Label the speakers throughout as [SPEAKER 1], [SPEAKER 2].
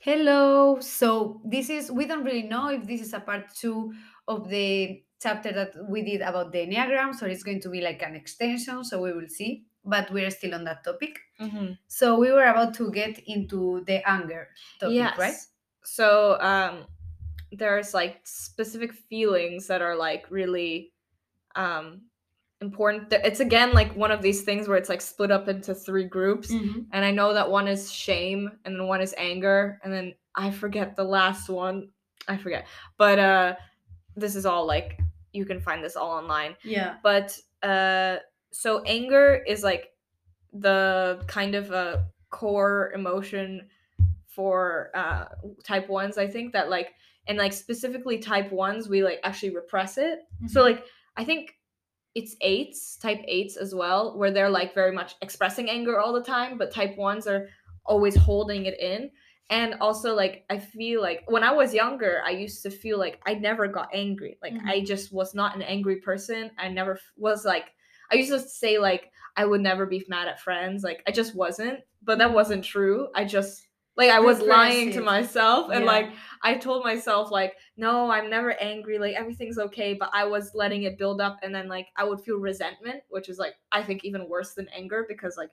[SPEAKER 1] Hello. So this is we don't really know if this is a part two of the chapter that we did about the enneagrams, so it's going to be like an extension. So we will see. But we're still on that topic.
[SPEAKER 2] Mm-hmm.
[SPEAKER 1] So we were about to get into the anger topic,
[SPEAKER 2] yes.
[SPEAKER 1] right?
[SPEAKER 2] So um, there's like specific feelings that are like really um important. It's again like one of these things where it's like split up into three groups,
[SPEAKER 1] Mhm.
[SPEAKER 2] and I know that one is shame, and then one is anger, and then I forget the last one. I forget, but uh, this is all like you can find this all online.
[SPEAKER 1] Yeah.
[SPEAKER 2] but uh so anger is like the kind of a core emotion for uh type ones i think that like and like specifically type ones we like actually repress it so
[SPEAKER 1] Mhm.
[SPEAKER 2] like i think it's eights type eights as well where they're like very much expressing anger all the time but type ones are always holding it in. And also like i feel like when i was younger i used to feel like i never got angry. Like
[SPEAKER 1] Mhm.
[SPEAKER 2] i just was not an angry person. I never was like i used to say like i would never be mad at friends. Like i just wasn't. But that wasn't true. I just like i was lying to myself and
[SPEAKER 1] Yeah.
[SPEAKER 2] like I told myself like, no, I'm never angry, like everything's okay, but I was letting it build up and then like I would feel resentment, which is like I think even worse than anger because like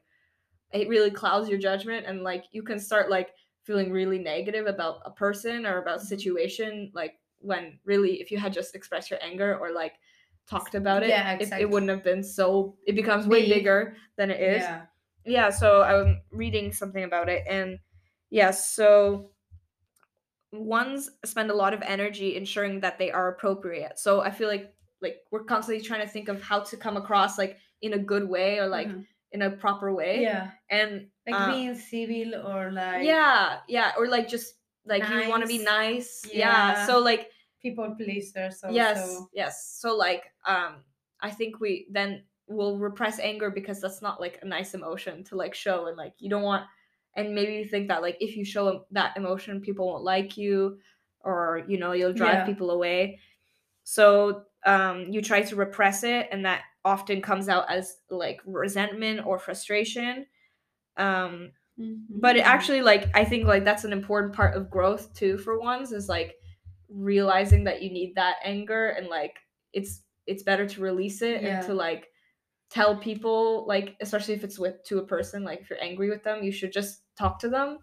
[SPEAKER 2] it really clouds your judgment and like you can start like feeling really negative about a person or about a mm-hmm. situation like when really if you had just expressed your anger or like talked about it,
[SPEAKER 1] Yeah,
[SPEAKER 2] it,
[SPEAKER 1] exactly.
[SPEAKER 2] it wouldn't have been so it becomes way
[SPEAKER 1] Big.
[SPEAKER 2] bigger than it is
[SPEAKER 1] Yeah.
[SPEAKER 2] yeah so i'm reading something about it and yeah so ones spend a lot of energy ensuring that they are appropriate so i feel like like we're constantly trying to think of how to come across like in a good way or like
[SPEAKER 1] Mhm.
[SPEAKER 2] in a proper way
[SPEAKER 1] Yeah.
[SPEAKER 2] and
[SPEAKER 1] Like
[SPEAKER 2] uh,
[SPEAKER 1] being civil or like
[SPEAKER 2] yeah yeah or like just like you want to be
[SPEAKER 1] Nice.
[SPEAKER 2] nice yeah.
[SPEAKER 1] Yeah.
[SPEAKER 2] so like
[SPEAKER 1] people pleasers also.
[SPEAKER 2] yes yes so like um i think we then will repress anger because that's not like a nice emotion to like show and like you don't want and maybe you think that like if you show that emotion people won't like you or you know you'll drive
[SPEAKER 1] Yeah.
[SPEAKER 2] people away so um you try to repress it and that often comes out as like resentment or frustration um but it actually like i think like that's an important part of growth too for ones is like realizing that you need that anger and like it's it's better to release it
[SPEAKER 1] Yeah.
[SPEAKER 2] and to like tell people like especially if it's with to a person like if you're angry with them you should just talk to them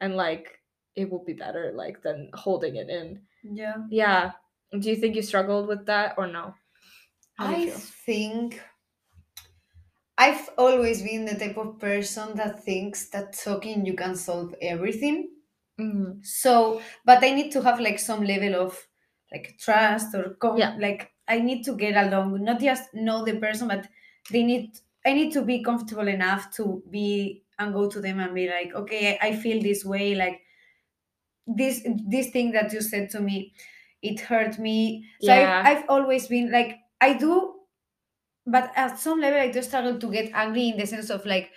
[SPEAKER 2] and like it will be better like than holding it in
[SPEAKER 1] yeah.
[SPEAKER 2] yeah do you think you struggled with that or no
[SPEAKER 1] I think I've always been the type of person that thinks that talking you can solve everything.
[SPEAKER 2] Mhm.
[SPEAKER 1] So, but I need to have like some level of like trust or com-
[SPEAKER 2] Yeah.
[SPEAKER 1] like I need to get along, not just know the person, but they need I need to be comfortable enough to be and go to them and be like, okay, I feel this way, like this this thing that you said to me, it hurt me. So
[SPEAKER 2] Yeah.
[SPEAKER 1] I've, I've always been like I do, but at some level I do struggle to get angry in the sense of like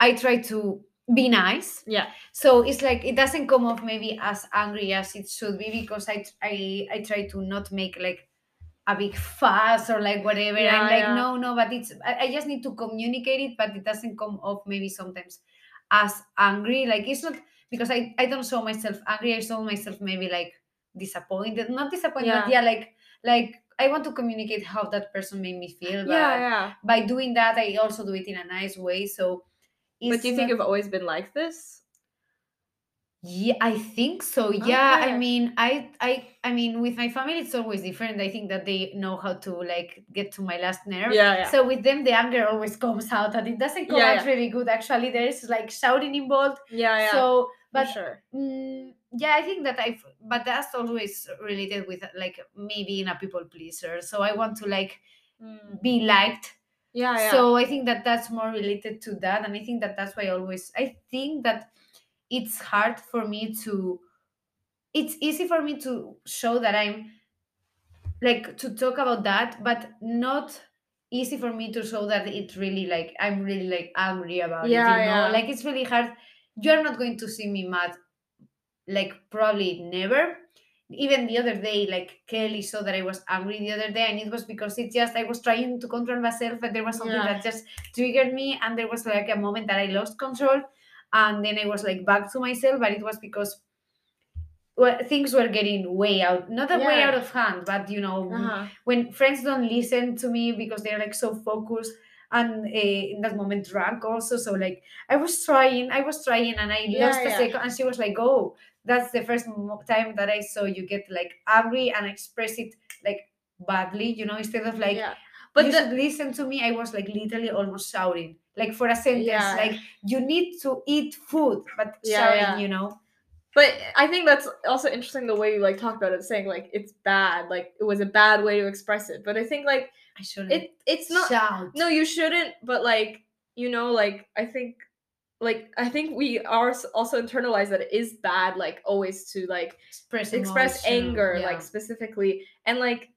[SPEAKER 1] I try to be nice
[SPEAKER 2] yeah
[SPEAKER 1] so it's like it doesn't come off maybe as angry as it should be because i i, I try to not make like a big fuss or like whatever.
[SPEAKER 2] Yeah,
[SPEAKER 1] i'm like
[SPEAKER 2] yeah.
[SPEAKER 1] no no but it's I, I just need to communicate it but it doesn't come off maybe sometimes as angry. Like it's not because i i don't show myself angry. I show myself maybe like disappointed. Not disappointed but
[SPEAKER 2] Yeah.
[SPEAKER 1] yeah like like i want to communicate how that person made me feel but
[SPEAKER 2] yeah. yeah
[SPEAKER 1] by doing that i also do it in a nice way. So
[SPEAKER 2] but do you think
[SPEAKER 1] not-
[SPEAKER 2] you've always been like this
[SPEAKER 1] yeah, I think so. Yeah, I
[SPEAKER 2] Okay.
[SPEAKER 1] mean, I, I, I mean, with my family, it's always different. I think that they know how to like get to my last nerve.
[SPEAKER 2] yeah yeah
[SPEAKER 1] So with them, the anger always comes out, and it doesn't come
[SPEAKER 2] Yeah,
[SPEAKER 1] out
[SPEAKER 2] yeah.
[SPEAKER 1] really good. Actually, there is like shouting involved.
[SPEAKER 2] yeah yeah
[SPEAKER 1] So,
[SPEAKER 2] for
[SPEAKER 1] but
[SPEAKER 2] sure
[SPEAKER 1] mm, yeah, I think that I've, but that's always related with like me being a people pleaser. So I want to like
[SPEAKER 2] Mm.
[SPEAKER 1] be liked
[SPEAKER 2] yeah yeah
[SPEAKER 1] so i think that that's more related to that and i think that that's why I always i think that it's hard for me to it's easy for me to show that i'm like to talk about that but not easy for me to show that it's really like i'm really like angry about
[SPEAKER 2] Yeah,
[SPEAKER 1] it you know
[SPEAKER 2] yeah.
[SPEAKER 1] like it's really hard you're not going to see me mad like probably never even the other day like kelly saw that i was angry the other day and it was because it just i was trying to control myself and there was something
[SPEAKER 2] Yeah.
[SPEAKER 1] that just triggered me and there was like a moment that i lost control and then i was like back to myself but it was because well, things were getting way out not a way out of hand but you know
[SPEAKER 2] Uh-huh.
[SPEAKER 1] when friends don't listen to me because they're like so focused and uh, in that moment drunk also so like i was trying i was trying and i
[SPEAKER 2] Yeah,
[SPEAKER 1] lost a
[SPEAKER 2] yeah.
[SPEAKER 1] second and she was like oh that's the first time that i saw you get like angry and express it like badly you know instead of like
[SPEAKER 2] yeah.
[SPEAKER 1] But you
[SPEAKER 2] the,
[SPEAKER 1] should listen to me i was like literally almost shouting like for a sentence
[SPEAKER 2] Yeah.
[SPEAKER 1] like you need to eat food but
[SPEAKER 2] Yeah,
[SPEAKER 1] shouting
[SPEAKER 2] yeah.
[SPEAKER 1] you know
[SPEAKER 2] but I think that's also interesting the way you like talk about it, saying like it's bad, like it was a bad way to express it. But I think like
[SPEAKER 1] i shouldn't
[SPEAKER 2] it it's not
[SPEAKER 1] shout
[SPEAKER 2] no, you shouldn't. But like you know, like I think like I think we are also internalized that it is bad, like always to like
[SPEAKER 1] express
[SPEAKER 2] express
[SPEAKER 1] emotion,
[SPEAKER 2] anger
[SPEAKER 1] yeah.
[SPEAKER 2] like specifically and like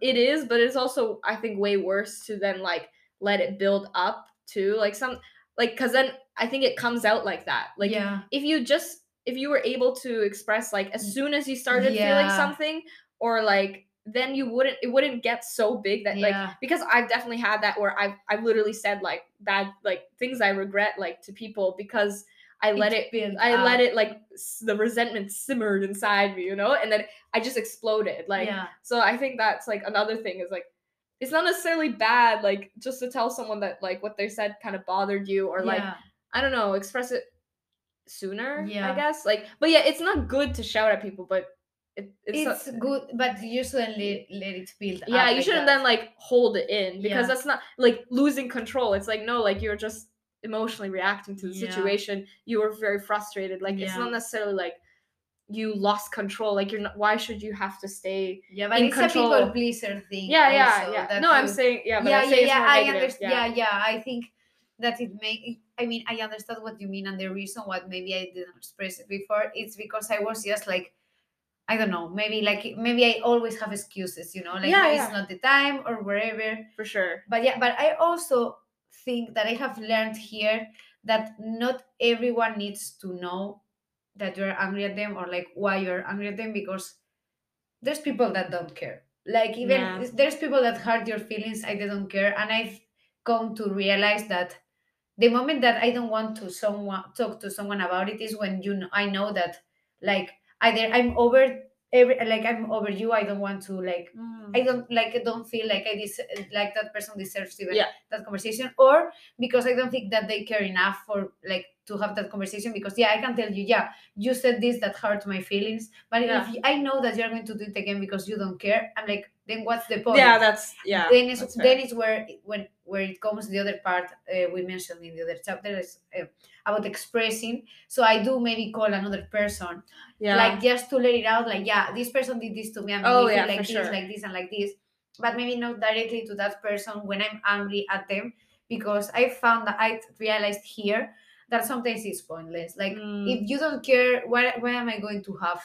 [SPEAKER 2] it is but it's also i think way worse to then like let it build up too like some like because then i think it comes out like that like
[SPEAKER 1] yeah.
[SPEAKER 2] if you just if you were able to express like as soon as you started feeling something or like then you wouldn't it wouldn't get so big that like because i've definitely had that where i've i've literally said like bad like things i regret like to people because i let it
[SPEAKER 1] built
[SPEAKER 2] I let it like the resentment simmered inside me, you know, and then I just exploded. Like,
[SPEAKER 1] yeah
[SPEAKER 2] so I think that's like another thing is like, it's not necessarily bad, like just to tell someone that like what they said kind of bothered you, or like
[SPEAKER 1] yeah.
[SPEAKER 2] I don't know, express it sooner.
[SPEAKER 1] Yeah.
[SPEAKER 2] I guess like, but yeah, it's not good to shout at people, but it, it's, not-
[SPEAKER 1] good but you shouldn't let, let it build
[SPEAKER 2] yeah, you
[SPEAKER 1] like
[SPEAKER 2] shouldn't
[SPEAKER 1] that.
[SPEAKER 2] then like hold it in because
[SPEAKER 1] Yeah.
[SPEAKER 2] that's not like losing control. It's like no, like you're just emotionally reacting to the
[SPEAKER 1] Yeah.
[SPEAKER 2] situation. You were very frustrated. Like it's not necessarily like you lost control. Like you're not. Why should you have to stay?
[SPEAKER 1] yeah but
[SPEAKER 2] in
[SPEAKER 1] it's a people pleaser thing
[SPEAKER 2] Yeah, yeah, yeah. No, I'm saying yeah, but
[SPEAKER 1] yeah
[SPEAKER 2] I'm
[SPEAKER 1] yeah
[SPEAKER 2] saying it's
[SPEAKER 1] yeah i understand yeah. yeah i think that it may i mean i understand what you mean and the reason why maybe i didn't express it before it's because i was just like i don't know maybe like maybe i always have excuses you know like
[SPEAKER 2] Yeah,
[SPEAKER 1] maybe
[SPEAKER 2] yeah.
[SPEAKER 1] it's not the time or wherever
[SPEAKER 2] for sure.
[SPEAKER 1] but yeah but i also think that i have learned here that not everyone needs to know that you're angry at them or like why you're angry at them because there's people that don't care like even
[SPEAKER 2] Yeah.
[SPEAKER 1] there's people that hurt your feelings i don't care and i've come to realize that the moment that i don't want to someone talk to someone about it is when you know i know that like either i'm over every like i'm over you i don't want to like I don't like I don't feel like I des- like that person deserves even
[SPEAKER 2] Yeah.
[SPEAKER 1] that conversation or because I don't think that they care enough for like to have that conversation because yeah I can tell you yeah you said this that hurt my feelings but
[SPEAKER 2] Yeah.
[SPEAKER 1] if I know that you're going to do it again because you don't care I'm like then what's the point
[SPEAKER 2] Yeah, that's yeah.
[SPEAKER 1] then it's then
[SPEAKER 2] fair.
[SPEAKER 1] it's where when where it comes the other part uh, we mentioned in the other chapter is uh, about expressing so I do maybe call another person
[SPEAKER 2] yeah.
[SPEAKER 1] like just to let it out like yeah this person did this to me and
[SPEAKER 2] Oh, yeah,
[SPEAKER 1] like this
[SPEAKER 2] sure.
[SPEAKER 1] like this and like this but maybe not directly to that person when i'm angry at them because i found that i realized here that sometimes it's pointless like
[SPEAKER 2] Mm,
[SPEAKER 1] if you don't care why, why am i going to have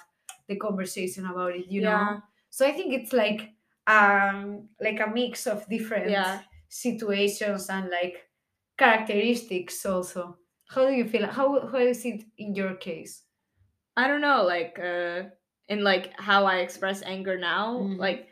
[SPEAKER 1] the conversation about it you
[SPEAKER 2] Yeah.
[SPEAKER 1] know so i think it's like um like a mix of different
[SPEAKER 2] Yeah.
[SPEAKER 1] situations and like characteristics also how do you feel how how is it in your case
[SPEAKER 2] I don't know, like uh in like how I express anger now.
[SPEAKER 1] Mhm.
[SPEAKER 2] Like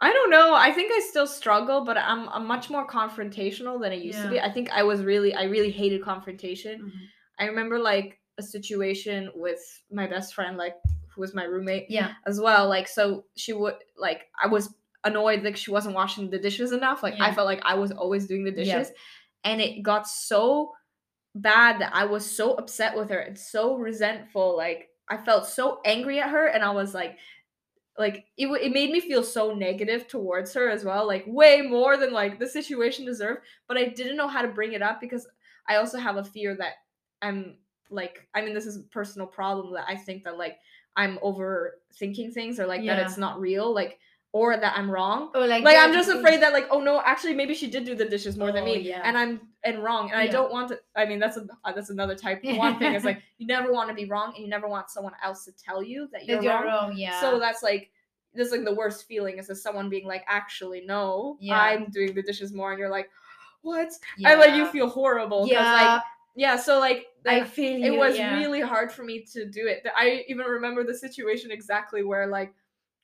[SPEAKER 2] I don't know. I think I still struggle, but I'm I'm much more confrontational than I used to be. I think I was really I really hated confrontation.
[SPEAKER 1] Mhm.
[SPEAKER 2] I remember like a situation with my best friend, like who was my roommate
[SPEAKER 1] yeah
[SPEAKER 2] as well. Like so she would like I was annoyed that she wasn't washing the dishes enough. Like I felt like I was always doing the
[SPEAKER 1] Yeah.
[SPEAKER 2] dishes. And it got so bad that I was so upset with her and so resentful. Like I felt so angry at her and I was like like it, it made me feel so negative towards her as well like way more than like the situation deserved but i didn't know how to bring it up because i also have a fear that i'm like i mean this is a personal problem that i think that like i'm overthinking things or like that it's not real like or that i'm wrong
[SPEAKER 1] or like
[SPEAKER 2] like i'm just afraid that like oh no actually maybe she did do the dishes more than
[SPEAKER 1] Oh,
[SPEAKER 2] me
[SPEAKER 1] yeah.
[SPEAKER 2] and i'm and wrong and i don't want to i mean that's a uh, that's another type one thing is like you never want to be wrong and you never want someone else to tell you that you're,
[SPEAKER 1] you're
[SPEAKER 2] wrong.
[SPEAKER 1] wrong yeah
[SPEAKER 2] So that's like that's like the worst feeling is just someone being like, actually, no,
[SPEAKER 1] Yeah.
[SPEAKER 2] I'm doing the dishes more, and you're like, what? And like you feel horrible.
[SPEAKER 1] yeah
[SPEAKER 2] Like, yeah. So like
[SPEAKER 1] i feel
[SPEAKER 2] it was
[SPEAKER 1] yeah.
[SPEAKER 2] really hard for me to do it. I even remember the situation exactly where like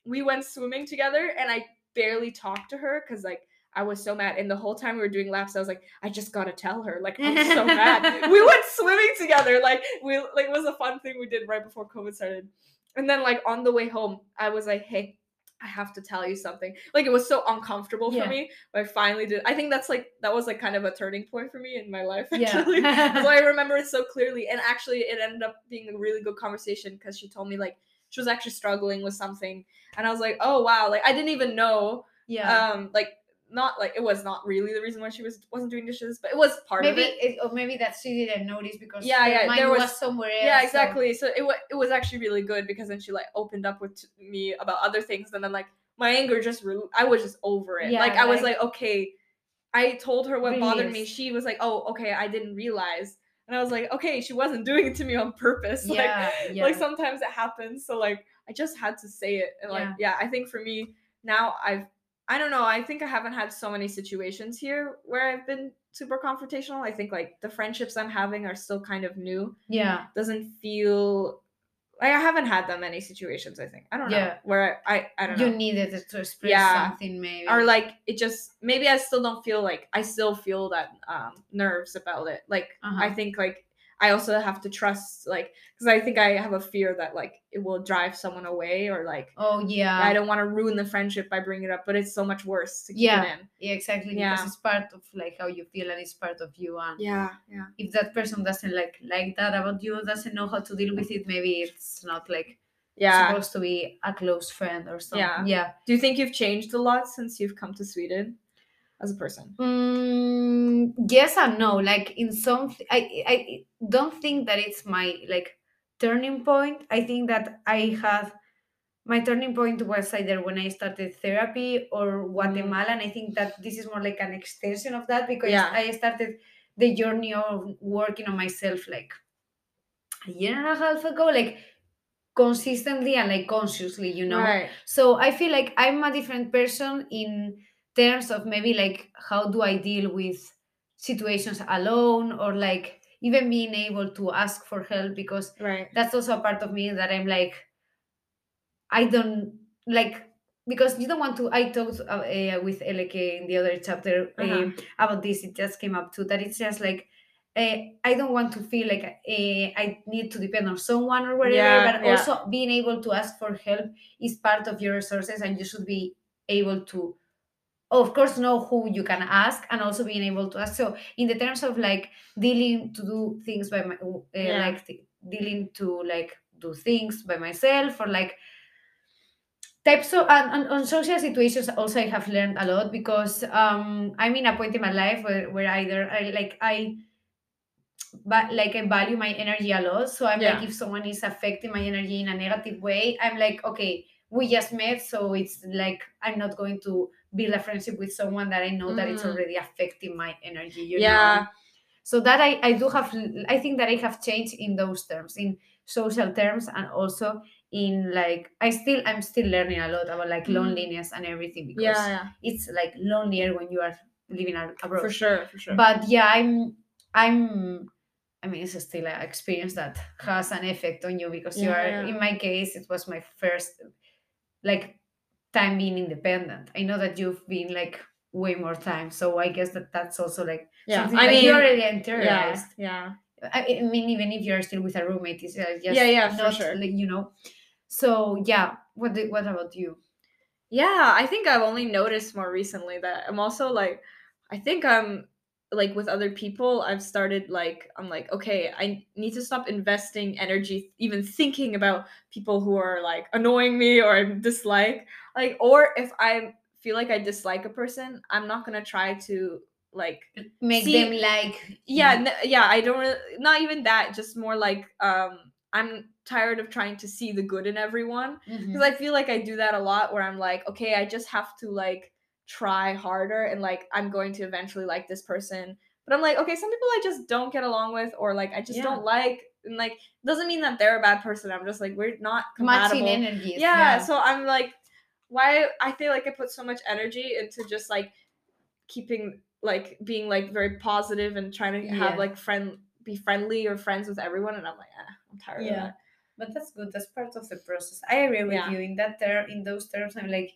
[SPEAKER 2] we went swimming together and I barely talked to her because like I was so mad. And the whole time we were doing laps, I was like, I just gotta tell her. Like I'm so mad. We went swimming together. Like we like it was a fun thing we did right before COVID started. and then like on the way home, I was like, hey. I have to tell you something. Like it was so uncomfortable for
[SPEAKER 1] Yeah.
[SPEAKER 2] me, but I finally did. I think that's like that was like kind of a turning point for me in my life.
[SPEAKER 1] Yeah.
[SPEAKER 2] Actually, so I remember it so clearly. And actually, it ended up being a really good conversation because she told me like she was actually struggling with something, and I was like, oh wow, like I didn't even know.
[SPEAKER 1] yeah.
[SPEAKER 2] Um, like not like it was not really the reason why she was wasn't doing dishes, but it was part
[SPEAKER 1] maybe
[SPEAKER 2] of it.
[SPEAKER 1] it, or maybe that she didn't notice because
[SPEAKER 2] Yeah, yeah, there
[SPEAKER 1] was,
[SPEAKER 2] was-
[SPEAKER 1] somewhere else.
[SPEAKER 2] Yeah, exactly. So it was it was actually really good because then she like opened up with me about other things, and then like my anger just re- I was just over it.
[SPEAKER 1] Yeah,
[SPEAKER 2] like I was
[SPEAKER 1] like-
[SPEAKER 2] like, okay. I told her what bothered me. She was like, oh, okay, I didn't realize, and I was like, okay, she wasn't doing it to me on purpose. Like
[SPEAKER 1] yeah, yeah.
[SPEAKER 2] like sometimes it happens so like i just had to say it and like yeah. i think for me now i've i don't know i think i haven't had so many situations here where i've been super confrontational i think like the friendships i'm having are still kind of new
[SPEAKER 1] yeah.
[SPEAKER 2] doesn't feel like i haven't had that many situations i think i don't know where i i, I don't
[SPEAKER 1] You
[SPEAKER 2] know
[SPEAKER 1] needed it to express
[SPEAKER 2] Yeah.
[SPEAKER 1] something, maybe.
[SPEAKER 2] or like it just maybe i still don't feel like i still feel that um nerves about it like i
[SPEAKER 1] Uh-huh.
[SPEAKER 2] think like i also have to trust like because i think i have a fear that like it will drive someone away or like
[SPEAKER 1] oh yeah.
[SPEAKER 2] i don't want to ruin the friendship by bringing it up but it's so much worse to keep
[SPEAKER 1] Yeah.
[SPEAKER 2] it in
[SPEAKER 1] yeah, exactly.
[SPEAKER 2] Yeah.
[SPEAKER 1] Because it's part of like how you feel and it's part of you. And
[SPEAKER 2] yeah yeah
[SPEAKER 1] if that person doesn't like like that about you, doesn't know how to deal with it, maybe it's not like
[SPEAKER 2] yeah
[SPEAKER 1] supposed to be a close friend or something.
[SPEAKER 2] Yeah.
[SPEAKER 1] Yeah.
[SPEAKER 2] do you think you've changed a lot since you've come to sweden as a person
[SPEAKER 1] Mm, yes and no. Like in some, I I don't think that it's my like turning point. I think that I had my turning point was either when I started therapy or Guatemala, and I think that this is more like an extension of that because
[SPEAKER 2] Yeah.
[SPEAKER 1] I started the journey of working on myself like a year and a half ago, like consistently and like consciously, you know.
[SPEAKER 2] right
[SPEAKER 1] So I feel like I'm a different person in terms of maybe like how do I deal with situations alone or like even being able to ask for help because
[SPEAKER 2] right
[SPEAKER 1] that's also a part of me that I'm like I don't like because you don't want to I talked uh, uh, with Eleke in the other chapter
[SPEAKER 2] Uh-huh.
[SPEAKER 1] um, about this it just came up too that it's just like uh, I don't want to feel like uh, I need to depend on someone or whatever,
[SPEAKER 2] Yeah,
[SPEAKER 1] but
[SPEAKER 2] yeah.
[SPEAKER 1] also being able to ask for help is part of your resources, and you should be able to, of course, know who you can ask, and also being able to ask. So, in the terms of like dealing to do things by my, uh,
[SPEAKER 2] Yeah.
[SPEAKER 1] like th- dealing to like do things by myself, or like types of and, and on social situations also i have learned a lot because um i'm in a point in my life where, where either i like i but like i value my energy a lot so i'm
[SPEAKER 2] Yeah.
[SPEAKER 1] like if someone is affecting my energy in a negative way i'm like okay we just met so it's like i'm not going to build a friendship with someone that i know that it's
[SPEAKER 2] Mhm.
[SPEAKER 1] already affecting my energy you
[SPEAKER 2] Yeah.
[SPEAKER 1] know so that I, I do have i think that i have changed in those terms in social terms and also in like i still i'm still learning a lot about like
[SPEAKER 2] Mm.
[SPEAKER 1] loneliness and everything because
[SPEAKER 2] yeah yeah
[SPEAKER 1] it's like lonelier when you are living abroad
[SPEAKER 2] for sure for sure
[SPEAKER 1] but yeah i'm i'm i mean it's still an experience that has an effect on you because you are
[SPEAKER 2] yeah.
[SPEAKER 1] in my case it was my first like time being independent i know that you've been like way more time so i guess that that's also like
[SPEAKER 2] yeah i mean
[SPEAKER 1] you already internalized
[SPEAKER 2] yeah
[SPEAKER 1] I I mean, even if you're still with a roommate, it's uh, just
[SPEAKER 2] Yeah, yeah, for
[SPEAKER 1] not,
[SPEAKER 2] sure.
[SPEAKER 1] like, you know. So yeah, what do, what about you?
[SPEAKER 2] Yeah, I think I've only noticed more recently that I'm also like, I think I'm like with other people, I've started like, I'm like, okay, I need to stop investing energy, even thinking about people who are like annoying me or I dislike. Like, or if I feel like I dislike a person, I'm not gonna try to like
[SPEAKER 1] Make
[SPEAKER 2] See,
[SPEAKER 1] them like
[SPEAKER 2] yeah n- yeah i don't really, not even that just more like um i'm tired of trying to see the good in everyone. Because i feel like i do that a lot where i'm like okay i just have to like try harder and like i'm going to eventually like this person. But i'm like okay some people i just don't get along with or like i just
[SPEAKER 1] Yeah.
[SPEAKER 2] don't like and like doesn't mean that they're a bad person i'm just like we're not compatible.
[SPEAKER 1] matching energies.
[SPEAKER 2] yeah, so i'm like why i feel like i put so much energy into just like keeping like being like very positive and trying to
[SPEAKER 1] Yeah.
[SPEAKER 2] have like friend be friendly or friends with everyone and i'm like eh, i'm tired of
[SPEAKER 1] Yeah.
[SPEAKER 2] that
[SPEAKER 1] but that's good. That's part of the process. I agree with
[SPEAKER 2] Yeah.
[SPEAKER 1] you in that term. In those terms, I'm like,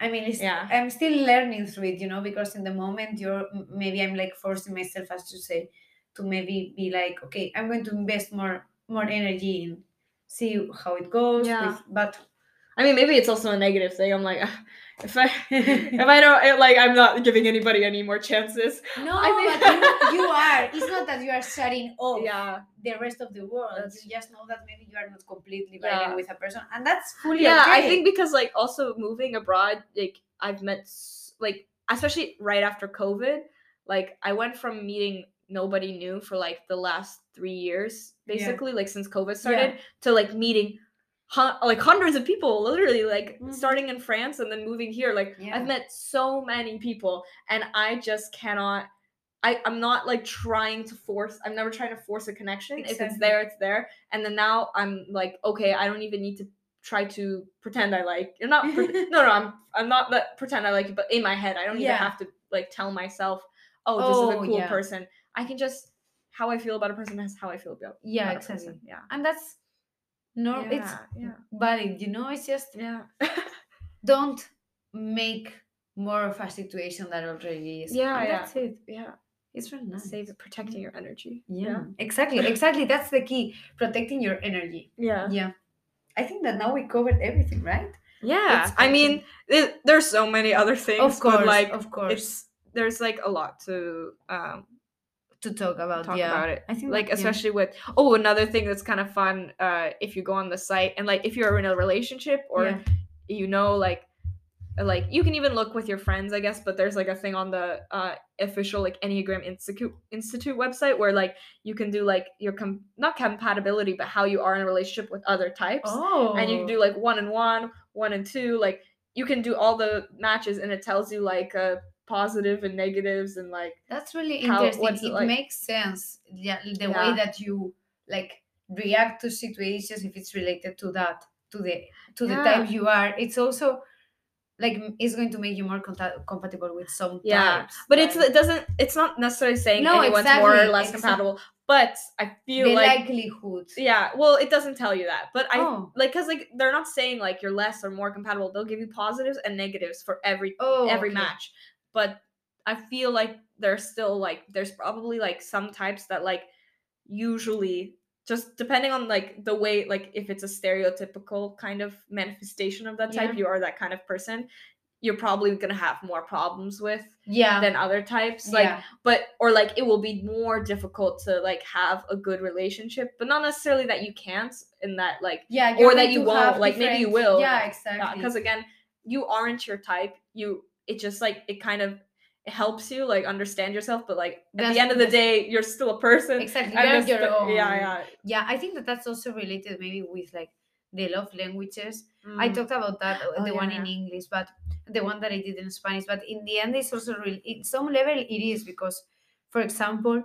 [SPEAKER 1] I mean, it's,
[SPEAKER 2] Yeah.
[SPEAKER 1] I'm still learning through it, you know, because in the moment you're maybe I'm like forcing myself, as you say, to maybe be like, okay, I'm going to invest more more energy in see how it goes.
[SPEAKER 2] Yeah.
[SPEAKER 1] with- but
[SPEAKER 2] I mean, maybe it's also a negative thing. I'm like, "Ah, if I if I don't like, I'm not giving anybody any more chances.
[SPEAKER 1] no,
[SPEAKER 2] I
[SPEAKER 1] but you, you are. It's not that you are shutting off
[SPEAKER 2] Yeah,
[SPEAKER 1] the rest of the world.
[SPEAKER 2] That's-
[SPEAKER 1] you just know that maybe you are not completely
[SPEAKER 2] Yeah.
[SPEAKER 1] vibing with a person, and that's fully
[SPEAKER 2] yeah. I think because like also moving abroad, like I've met like especially right after COVID, like I went from meeting nobody new for like the last three years,
[SPEAKER 1] Yeah.
[SPEAKER 2] basically like since COVID started, to like meeting. Hun- like hundreds of people literally like
[SPEAKER 1] Mhm.
[SPEAKER 2] starting in france and then moving here like
[SPEAKER 1] Yeah.
[SPEAKER 2] i've met so many people and i just cannot I, I'm not like trying to force I'm never trying to force a connection. If it's there, it's there. And then now I'm like, okay, I don't even need to try to pretend I like you're not pre- no no I'm I'm not that pretend I like you, but in my head I don't
[SPEAKER 1] Yeah.
[SPEAKER 2] even have to like tell myself, oh, this is
[SPEAKER 1] Oh,
[SPEAKER 2] a cool
[SPEAKER 1] yeah.
[SPEAKER 2] person. I can just how I feel about a person is how I feel about
[SPEAKER 1] yeah,
[SPEAKER 2] about
[SPEAKER 1] exactly.
[SPEAKER 2] Yeah.
[SPEAKER 1] And that's no, it's
[SPEAKER 2] Yeah, yeah.
[SPEAKER 1] valid. You know, it's just
[SPEAKER 2] Yeah.
[SPEAKER 1] don't make more of a situation that already is.
[SPEAKER 2] Yeah,
[SPEAKER 1] and
[SPEAKER 2] yeah.
[SPEAKER 1] that's it.
[SPEAKER 2] yeah.
[SPEAKER 1] It's really nice.
[SPEAKER 2] Save it, protecting your energy.
[SPEAKER 1] Yeah, exactly, exactly. That's the key. Protecting your energy.
[SPEAKER 2] Yeah.
[SPEAKER 1] Yeah. I think that now we covered everything, right?
[SPEAKER 2] Yeah.
[SPEAKER 1] It's
[SPEAKER 2] I mean, it, there's so many other things.
[SPEAKER 1] of course,
[SPEAKER 2] but like
[SPEAKER 1] of course.
[SPEAKER 2] it's there's like a lot to um
[SPEAKER 1] to talk about.
[SPEAKER 2] talk
[SPEAKER 1] yeah.
[SPEAKER 2] about it.
[SPEAKER 1] I think
[SPEAKER 2] like
[SPEAKER 1] that- yeah.
[SPEAKER 2] especially with oh another thing that's kind of fun uh if you go on the site and like if you're in a relationship or
[SPEAKER 1] Yeah.
[SPEAKER 2] you know like like you can even look with your friends i guess but there's like a thing on the uh official like enneagram institute institute website where like you can do like your com- not compatibility but how you are in a relationship with other types
[SPEAKER 1] Oh.
[SPEAKER 2] and you can do like one and one one and two like you can do all the matches and it tells you like uh positive and negatives and like
[SPEAKER 1] That's really
[SPEAKER 2] how-
[SPEAKER 1] interesting.
[SPEAKER 2] it like?
[SPEAKER 1] makes sense. Yeah, the
[SPEAKER 2] Yeah.
[SPEAKER 1] way that you like react to situations if it's related to that, to the to the
[SPEAKER 2] Yeah.
[SPEAKER 1] type you are. It's also like it's going to make you more conta- compatible with some
[SPEAKER 2] Yeah,
[SPEAKER 1] types.
[SPEAKER 2] but it's it doesn't it's not necessarily saying
[SPEAKER 1] No,
[SPEAKER 2] anyone's more or less
[SPEAKER 1] exact-
[SPEAKER 2] compatible but i feel
[SPEAKER 1] the
[SPEAKER 2] like
[SPEAKER 1] likelihood.
[SPEAKER 2] yeah well it doesn't tell you that but i
[SPEAKER 1] Oh.
[SPEAKER 2] like because like they're not saying like you're less or more compatible they'll give you positives and negatives for every
[SPEAKER 1] Oh,
[SPEAKER 2] every
[SPEAKER 1] okay.
[SPEAKER 2] match but i feel like there's still like there's probably like some types that like usually just depending on like the way like if it's a stereotypical kind of manifestation of that type
[SPEAKER 1] Yeah.
[SPEAKER 2] you are that kind of person you're probably gonna have more problems with
[SPEAKER 1] Yeah.
[SPEAKER 2] than other types like
[SPEAKER 1] yeah.
[SPEAKER 2] but or like it will be more difficult to like have a good relationship but not necessarily that you can't in that like
[SPEAKER 1] yeah,
[SPEAKER 2] or that you won't, like, maybe you will.
[SPEAKER 1] Yeah, exactly.
[SPEAKER 2] because again you aren't your type you it just like it kind of it helps you like understand yourself but like at
[SPEAKER 1] That's-
[SPEAKER 2] the end of the day you're still a person
[SPEAKER 1] exactly. You're your
[SPEAKER 2] the-
[SPEAKER 1] own.
[SPEAKER 2] yeah yeah
[SPEAKER 1] Yeah, I think that that's also related maybe with like the love languages. I
[SPEAKER 2] Mm.
[SPEAKER 1] talked about that, uh,
[SPEAKER 2] Oh,
[SPEAKER 1] the
[SPEAKER 2] yeah,
[SPEAKER 1] one in. English, but the one that I did in Spanish. But in the end, it's also real. In some level, it is because, for example,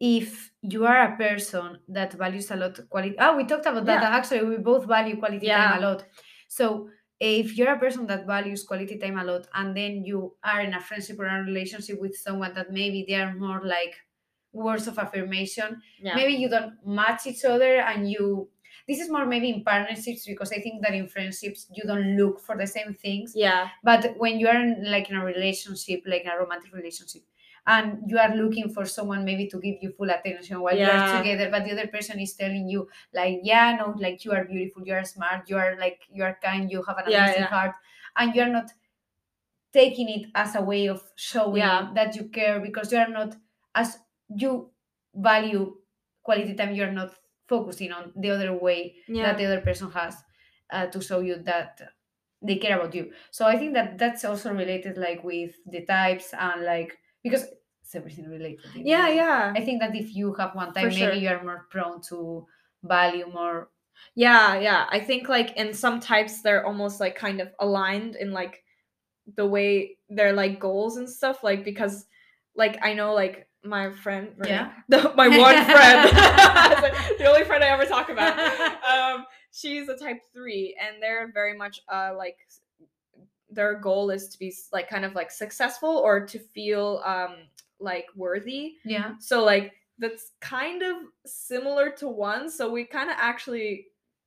[SPEAKER 1] if you are a person that values a lot quality, oh, we talked about that.
[SPEAKER 2] Yeah.
[SPEAKER 1] Actually, we both value quality time a lot. So if you're a person that values quality time a lot, and then you are in a friendship or a relationship with someone that maybe they are more like words of affirmation,
[SPEAKER 2] yeah.
[SPEAKER 1] maybe you don't match each other and you this is more maybe in partnerships because i think that in friendships you don't look for the same things.
[SPEAKER 2] Yeah.
[SPEAKER 1] But when you are in, like in a relationship like in a romantic relationship and you are looking for someone maybe to give you full attention while you're together but the other person is telling you like yeah no like you are beautiful you are smart you are like you are kind you have an
[SPEAKER 2] Yeah,
[SPEAKER 1] amazing
[SPEAKER 2] yeah.
[SPEAKER 1] heart and you are not taking it as a way of showing
[SPEAKER 2] Yeah.
[SPEAKER 1] that you care because you are not as you value quality time you're not focusing on the other way
[SPEAKER 2] yeah
[SPEAKER 1] that the other person has uh, to show you that they care about you so i think that that's also related like with the types and like because it's everything related
[SPEAKER 2] yeah
[SPEAKER 1] end.
[SPEAKER 2] yeah
[SPEAKER 1] i think that if you have one
[SPEAKER 2] For
[SPEAKER 1] type
[SPEAKER 2] sure.
[SPEAKER 1] maybe you are more prone to value more
[SPEAKER 2] Yeah, yeah. I think like in some types they're almost like kind of aligned in like the way they're like goals and stuff. Like because like I know like my friend Renee-
[SPEAKER 1] Yeah.
[SPEAKER 2] the, my one friend the only friend I ever talk about. Um she's a type three and they're very much uh like their goal is to be like kind of like successful or to feel um like worthy
[SPEAKER 1] yeah
[SPEAKER 2] so like that's kind of similar to one. So we kind of actually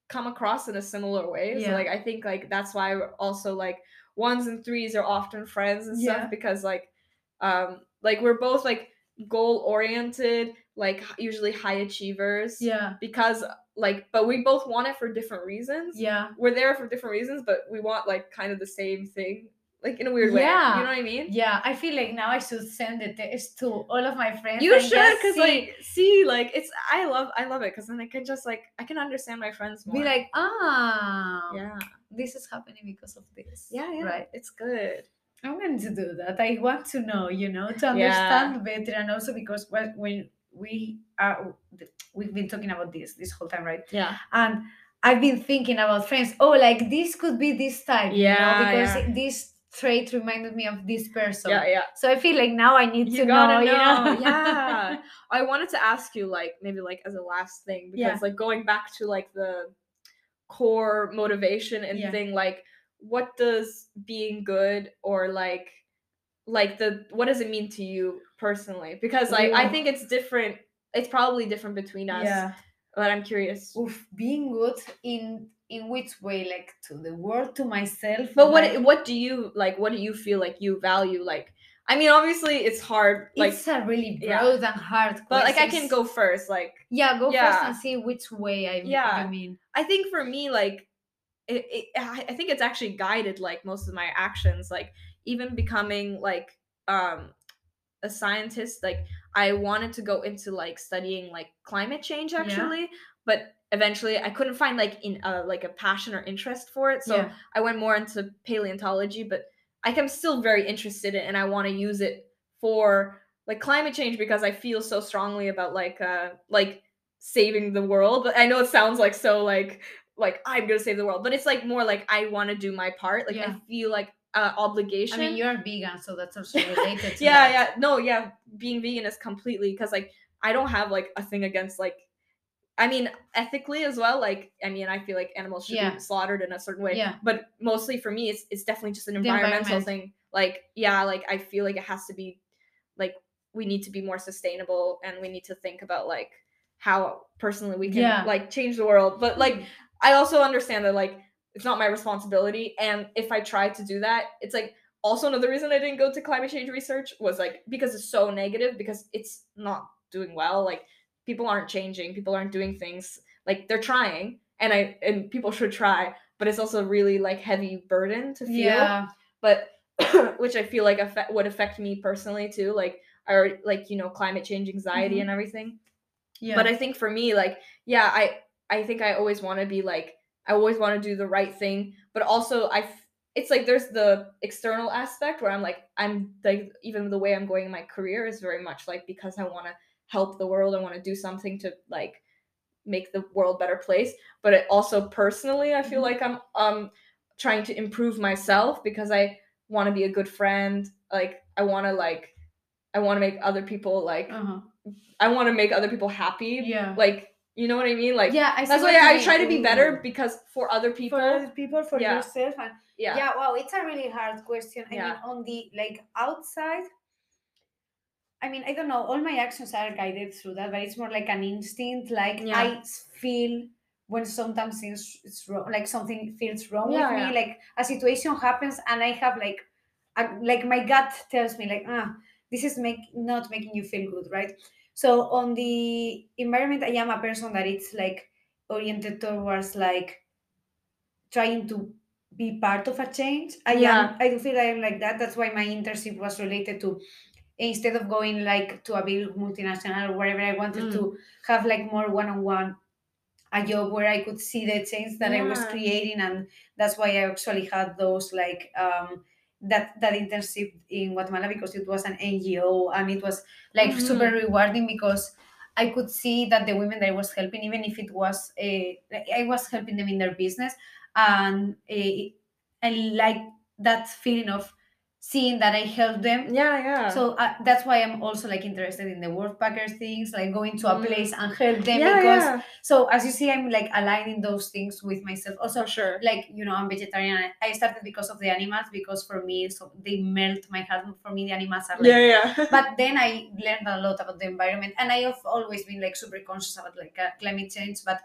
[SPEAKER 2] come across in a similar way. So like I think like that's why we're also like ones and threes are often friends and
[SPEAKER 1] Yeah.
[SPEAKER 2] stuff because like um like we're both like goal oriented, like usually high achievers.
[SPEAKER 1] yeah
[SPEAKER 2] Because like but we both want it for different reasons.
[SPEAKER 1] Yeah.
[SPEAKER 2] We're there for different reasons but we want like kind of the same thing like in a weird way.
[SPEAKER 1] Yeah.
[SPEAKER 2] you know what i mean?
[SPEAKER 1] Yeah i feel like now i should send the text to all of my friends
[SPEAKER 2] you should because like see like it's i love i love it because then i can just like i can understand my friends more.
[SPEAKER 1] be like ah
[SPEAKER 2] yeah.
[SPEAKER 1] this is happening because of this.
[SPEAKER 2] Yeah yeah.
[SPEAKER 1] Right.
[SPEAKER 2] It's good.
[SPEAKER 1] I'm going to do that. I want to know you know to
[SPEAKER 2] Yeah.
[SPEAKER 1] understand better and also because when we uh, are we've been talking about this this whole time right
[SPEAKER 2] yeah
[SPEAKER 1] and I've been thinking about friends. Oh, like this could be this type, you know,
[SPEAKER 2] Yeah,
[SPEAKER 1] because
[SPEAKER 2] yeah.
[SPEAKER 1] this trait reminded me of this person.
[SPEAKER 2] yeah yeah
[SPEAKER 1] So I feel like now I need
[SPEAKER 2] you
[SPEAKER 1] to know,
[SPEAKER 2] know,
[SPEAKER 1] you know.
[SPEAKER 2] yeah i wanted to ask you like maybe like as a last thing because
[SPEAKER 1] Yeah.
[SPEAKER 2] like going back to like the core motivation and
[SPEAKER 1] Yeah.
[SPEAKER 2] thing like what does being good or like like the what does it mean to you personally because like i think it's different it's probably different between us
[SPEAKER 1] yeah.
[SPEAKER 2] but i'm curious
[SPEAKER 1] being good in in which way? Like to the world, to myself.
[SPEAKER 2] but what
[SPEAKER 1] like,
[SPEAKER 2] what do you like what do you feel like you value like i mean obviously it's hard like
[SPEAKER 1] it's a really
[SPEAKER 2] yeah.
[SPEAKER 1] broad and hard
[SPEAKER 2] but like i can go first like
[SPEAKER 1] Yeah, go
[SPEAKER 2] Yeah.
[SPEAKER 1] first and see which way I
[SPEAKER 2] Yeah.
[SPEAKER 1] you mean.
[SPEAKER 2] I think for me, like, it, it, I I think it's actually guided like most of my actions. Like, even becoming like um a scientist, like I wanted to go into like studying like climate change
[SPEAKER 1] Yeah.
[SPEAKER 2] actually, but eventually I couldn't find like in uh, like a passion or interest for it. So
[SPEAKER 1] yeah.
[SPEAKER 2] I went more into paleontology, but like I'm still very interested in and I want to use it for like climate change because I feel so strongly about like uh like saving the world. But I know it sounds like so like like I'm gonna save the world, but it's like more like I want to do my part. Like
[SPEAKER 1] Yeah.
[SPEAKER 2] I feel like uh, obligation.
[SPEAKER 1] I mean, you're vegan, so that's also related to
[SPEAKER 2] yeah,
[SPEAKER 1] that.
[SPEAKER 2] yeah, no, yeah. Being vegan is completely because like I don't have like a thing against like. I mean, ethically as well. Like, I mean, I feel like animals should
[SPEAKER 1] Yeah.
[SPEAKER 2] be slaughtered in a certain way.
[SPEAKER 1] Yeah.
[SPEAKER 2] But mostly for me, it's it's definitely just an environmental
[SPEAKER 1] environment.
[SPEAKER 2] thing. Like, yeah, like I feel like it has to be, like, we need to be more sustainable, and we need to think about like how personally we can
[SPEAKER 1] Yeah.
[SPEAKER 2] like change the world. But like, I also understand that like it's not my responsibility, and if I try to do that, it's like also another reason I didn't go to climate change research was like because it's so negative because it's not doing well. Like people aren't changing, people aren't doing things like they're trying, and I and people should try, but it's also really like heavy burden to feel.
[SPEAKER 1] yeah.
[SPEAKER 2] But which I feel like affect, would affect me personally too. Like I like you know climate change anxiety
[SPEAKER 1] Mhm.
[SPEAKER 2] and everything
[SPEAKER 1] Yeah.
[SPEAKER 2] but i think for me like yeah i i think i always want to be like i always want to do the right thing but also i f- it's like there's the external aspect where i'm like i'm like even the way i'm going in my career is very much like because i want to help the world i want to do something to like make the world a better place but it also personally i feel
[SPEAKER 1] Mhm.
[SPEAKER 2] like i'm um trying to improve myself because i want to be a good friend like i want to like i want to make other people like
[SPEAKER 1] uh-huh.
[SPEAKER 2] I want to make other people happy.
[SPEAKER 1] Yeah.
[SPEAKER 2] Like, you know what I mean? Like,
[SPEAKER 1] yeah, I
[SPEAKER 2] that's why I
[SPEAKER 1] mean.
[SPEAKER 2] try to be better because for other people,
[SPEAKER 1] for other people, for
[SPEAKER 2] Yeah.
[SPEAKER 1] yourself, and
[SPEAKER 2] yeah.
[SPEAKER 1] yeah. wow, it's a really hard question. I mean,
[SPEAKER 2] Yeah.
[SPEAKER 1] on the like outside, I mean, I don't know. All my actions are guided through that, but it's more like an instinct. Like
[SPEAKER 2] Yeah.
[SPEAKER 1] I feel when sometimes it's, it's wrong, like something feels wrong with me. Like a situation happens, and I have like, a, like my gut tells me like, ah, this is make not making you feel good, right? So on the environment, I am a person that it's like oriented towards like trying to be part of a change. I
[SPEAKER 2] Yeah.
[SPEAKER 1] am I do feel I am like that. That's why my internship was related to instead of going like to a big multinational or wherever I wanted
[SPEAKER 2] Mm.
[SPEAKER 1] to have like more one-on-one a job where I could see the change that I was creating and that's why I actually had those like um that that internship in Guatemala because it was an NGO and it was like super
[SPEAKER 2] Mm-hmm.
[SPEAKER 1] rewarding because I could see that the women that I was helping, even if it was a, I was helping them in their business, and eh, I like that feeling of seeing that I helped them.
[SPEAKER 2] Yeah, yeah.
[SPEAKER 1] So uh, that's why I'm also like interested in the workpackers things, like going to a
[SPEAKER 2] Mm.
[SPEAKER 1] place and help them
[SPEAKER 2] yeah,
[SPEAKER 1] because.
[SPEAKER 2] yeah.
[SPEAKER 1] So as you see, I'm like aligning those things with myself. Also,
[SPEAKER 2] sure.
[SPEAKER 1] like you know i'm vegetarian I- i started because of the animals because for me so they melt my heart for me the animals are like
[SPEAKER 2] Yeah, yeah.
[SPEAKER 1] but then i learned a lot about the environment and i have always been like super conscious about like uh, climate change but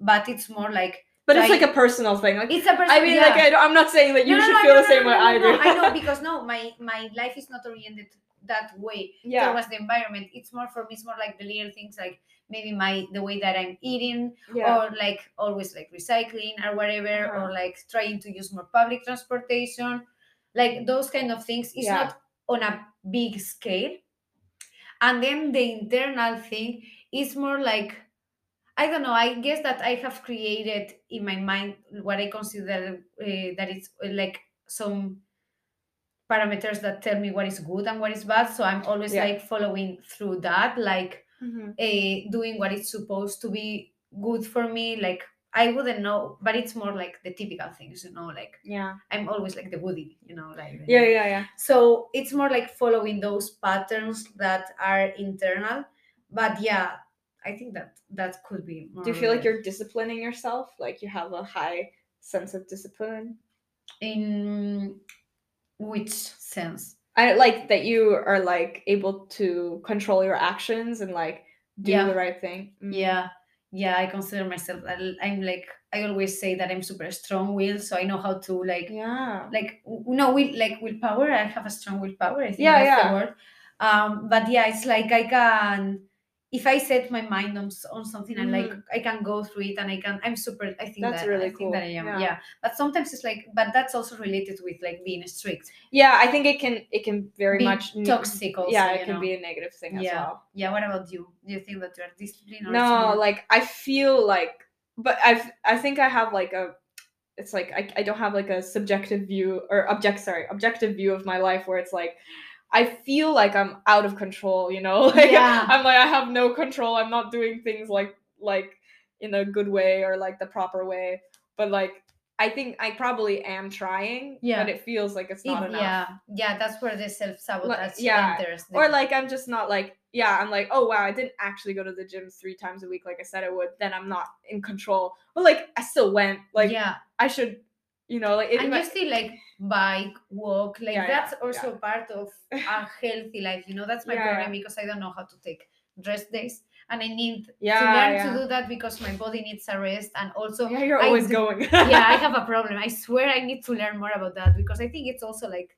[SPEAKER 1] but it's more like
[SPEAKER 2] but it's like a personal thing. Like,
[SPEAKER 1] it's a person
[SPEAKER 2] I mean,
[SPEAKER 1] yeah.
[SPEAKER 2] like, I I'm not saying that you
[SPEAKER 1] No,
[SPEAKER 2] should
[SPEAKER 1] no,
[SPEAKER 2] feel
[SPEAKER 1] no,
[SPEAKER 2] the same way I
[SPEAKER 1] no,
[SPEAKER 2] do.
[SPEAKER 1] I know because no my my life is not oriented that way
[SPEAKER 2] yeah.
[SPEAKER 1] towards the environment it's more for me it's more like the little things like maybe my the way that i'm eating
[SPEAKER 2] yeah.
[SPEAKER 1] or like always like recycling or whatever
[SPEAKER 2] Uh-huh.
[SPEAKER 1] or like trying to use more public transportation like those kind of things it's
[SPEAKER 2] Yeah.
[SPEAKER 1] not on a big scale and then the internal thing is more like i don't know i guess that i have created in my mind what i consider uh, that it's uh, like some parameters that tell me what is good and what is bad so i'm always
[SPEAKER 2] Yeah.
[SPEAKER 1] like following through that like
[SPEAKER 2] Mhm.
[SPEAKER 1] uh, doing what is supposed to be good for me like i wouldn't know but it's more like the typical things you know like
[SPEAKER 2] yeah
[SPEAKER 1] i'm always like the woody you know like
[SPEAKER 2] yeah yeah yeah
[SPEAKER 1] so it's more like following those patterns that are internal but yeah i think that that could be more
[SPEAKER 2] do you feel like you're disciplining yourself? Like you have a high sense of discipline?
[SPEAKER 1] In which sense?
[SPEAKER 2] I like that you are like able to control your actions and like do
[SPEAKER 1] Yeah.
[SPEAKER 2] the right thing? Mm.
[SPEAKER 1] yeah. Yeah i consider myself i'm like i always say that i'm super strong willed so i know how to like
[SPEAKER 2] yeah.
[SPEAKER 1] like no will like willpower. I have a strong willpower i think
[SPEAKER 2] Yeah,
[SPEAKER 1] that's
[SPEAKER 2] yeah.
[SPEAKER 1] the word. Um but yeah it's like i can if i set my mind on, on something and like i can go through it and i can i'm super i think
[SPEAKER 2] Mm-hmm. That's
[SPEAKER 1] that
[SPEAKER 2] really
[SPEAKER 1] i think
[SPEAKER 2] cool.
[SPEAKER 1] that i am
[SPEAKER 2] Yeah.
[SPEAKER 1] yeah. but sometimes it's like but that's also related with like being strict
[SPEAKER 2] yeah i think it can it can very
[SPEAKER 1] Be
[SPEAKER 2] much
[SPEAKER 1] toxic also
[SPEAKER 2] yeah it can
[SPEAKER 1] know?
[SPEAKER 2] be a negative thing as
[SPEAKER 1] Yeah.
[SPEAKER 2] well
[SPEAKER 1] yeah what about you do you think that you are disciplined
[SPEAKER 2] no like i feel like but i've i think i have like a it's like I, I don't have like a subjective view or object sorry objective view of my life where it's like i feel like i'm out of control you know? Like
[SPEAKER 1] Yeah.
[SPEAKER 2] i'm like i have no control. I'm not doing things like like in a good way or like the proper way. But like i think i probably am trying
[SPEAKER 1] Yeah.
[SPEAKER 2] but it feels like it's
[SPEAKER 1] It-
[SPEAKER 2] not enough.
[SPEAKER 1] yeah. Yeah that's where the self-sabotage
[SPEAKER 2] yeah,
[SPEAKER 1] enters the-
[SPEAKER 2] or like i'm just not like yeah i'm like oh wow i didn't actually go to the gym three times a week like i said i would then i'm not in control. But like i still went. Like
[SPEAKER 1] yeah.
[SPEAKER 2] I should you know like it,
[SPEAKER 1] and you still like bike walk like
[SPEAKER 2] Yeah, yeah,
[SPEAKER 1] that's also part of a healthy life you know that's my
[SPEAKER 2] Yeah,
[SPEAKER 1] problem because i don't know how to take rest days and i need
[SPEAKER 2] yeah
[SPEAKER 1] to learn
[SPEAKER 2] yeah.
[SPEAKER 1] to do that because my body needs a rest and also
[SPEAKER 2] yeah you're
[SPEAKER 1] I
[SPEAKER 2] always
[SPEAKER 1] do-
[SPEAKER 2] going.
[SPEAKER 1] yeah i have a problem. I swear i need to learn more about that because i think it's also like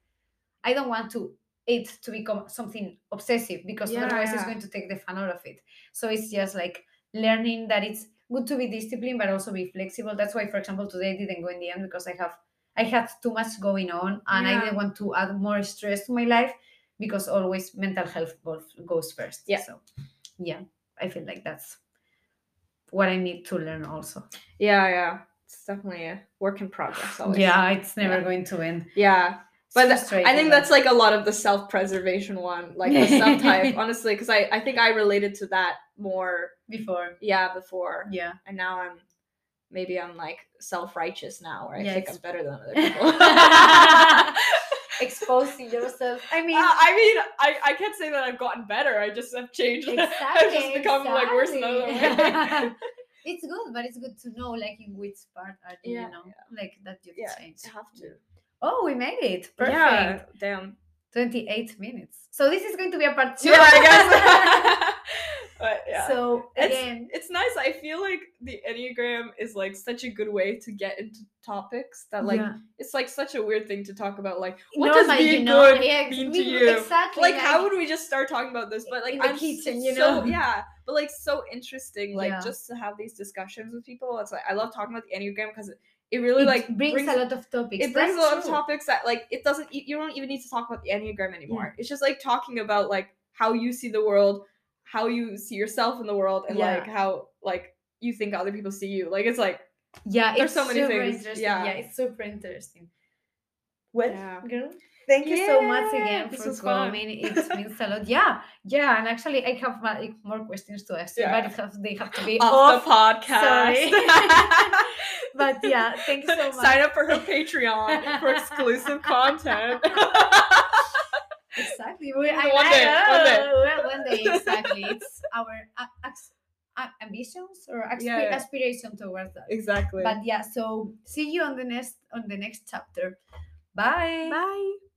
[SPEAKER 1] i don't want to it to become something obsessive because
[SPEAKER 2] Yeah,
[SPEAKER 1] otherwise it's going to take the fun out of it. So it's just like learning that it's good to be disciplined but also be flexible. That's why for example today i didn't go in the end because i have i had too much going on and i didn't want to add more stress to my life because always mental health goes, first.
[SPEAKER 2] Yeah.
[SPEAKER 1] so yeah i feel like that's what i need to learn also.
[SPEAKER 2] Yeah yeah. It's definitely a work in progress always.
[SPEAKER 1] yeah it's never
[SPEAKER 2] Yeah.
[SPEAKER 1] going to end.
[SPEAKER 2] Yeah. But I think that's like a lot of the self-preservation one, like the subtype. honestly, because I, I think I related to that more,
[SPEAKER 1] before.
[SPEAKER 2] Yeah, before,
[SPEAKER 1] yeah.
[SPEAKER 2] And now I'm maybe I'm like self-righteous now, where I
[SPEAKER 1] Yeah,
[SPEAKER 2] think I'm better than other people.
[SPEAKER 1] exposing yourself i mean
[SPEAKER 2] Uh, I mean, I, I can't say that I've gotten better. I just have changed. I've just become like worse than other
[SPEAKER 1] exactly. it's good but it's good to know like in which part are you,
[SPEAKER 2] Yeah,
[SPEAKER 1] you know like that you
[SPEAKER 2] yeah,
[SPEAKER 1] change
[SPEAKER 2] I have to.
[SPEAKER 1] oh we made it perfect
[SPEAKER 2] Yeah, damn.
[SPEAKER 1] 28 minutes so this is going to be a part two
[SPEAKER 2] Yeah, I guess. But yeah.
[SPEAKER 1] so
[SPEAKER 2] It's-
[SPEAKER 1] again
[SPEAKER 2] it's nice. I feel like the Enneagram is like such a good way to get into topics that like
[SPEAKER 1] yeah.
[SPEAKER 2] it's like such a weird thing to talk about. Like what
[SPEAKER 1] Normal,
[SPEAKER 2] does being
[SPEAKER 1] you know,
[SPEAKER 2] good
[SPEAKER 1] yeah,
[SPEAKER 2] mean to you?
[SPEAKER 1] exactly
[SPEAKER 2] Like how would we just start talking about this? But like I'm
[SPEAKER 1] kitchen,
[SPEAKER 2] it's
[SPEAKER 1] you
[SPEAKER 2] so
[SPEAKER 1] know?
[SPEAKER 2] yeah, but like so interesting. Like
[SPEAKER 1] Yeah.
[SPEAKER 2] just to have these discussions with people. It's like I love talking about the Enneagram because it, really
[SPEAKER 1] it
[SPEAKER 2] like
[SPEAKER 1] brings, a lot of topics
[SPEAKER 2] it brings a
[SPEAKER 1] That's
[SPEAKER 2] lot of topics that like it doesn't you don't even need to talk about the enneagram anymore it's just like talking about like how you see the world how you see yourself in the world and
[SPEAKER 1] Yeah.
[SPEAKER 2] like how like you think other people see you. Like it's like
[SPEAKER 1] yeah
[SPEAKER 2] There's
[SPEAKER 1] it's
[SPEAKER 2] so many
[SPEAKER 1] super
[SPEAKER 2] things,
[SPEAKER 1] interesting.
[SPEAKER 2] Yeah.
[SPEAKER 1] yeah it's super interesting. Well
[SPEAKER 2] Yeah.
[SPEAKER 1] girl? Thank you so much again for
[SPEAKER 2] was fun.
[SPEAKER 1] coming. It means a lot. Yeah yeah and actually i have ma- like, more questions to ask. You
[SPEAKER 2] Yeah.
[SPEAKER 1] but it have, they have to be
[SPEAKER 2] off,
[SPEAKER 1] off,
[SPEAKER 2] the podcast
[SPEAKER 1] but yeah thanks so much.
[SPEAKER 2] sign up for her patreon for exclusive content
[SPEAKER 1] exactly. We, I,
[SPEAKER 2] One day, one day.
[SPEAKER 1] well, one day exactly. It's our uh, uh, ambitions or expi-
[SPEAKER 2] Yeah, yeah.
[SPEAKER 1] aspiration towards that.
[SPEAKER 2] Exactly.
[SPEAKER 1] But yeah so see you on the next on the next chapter. Bye.
[SPEAKER 2] Bye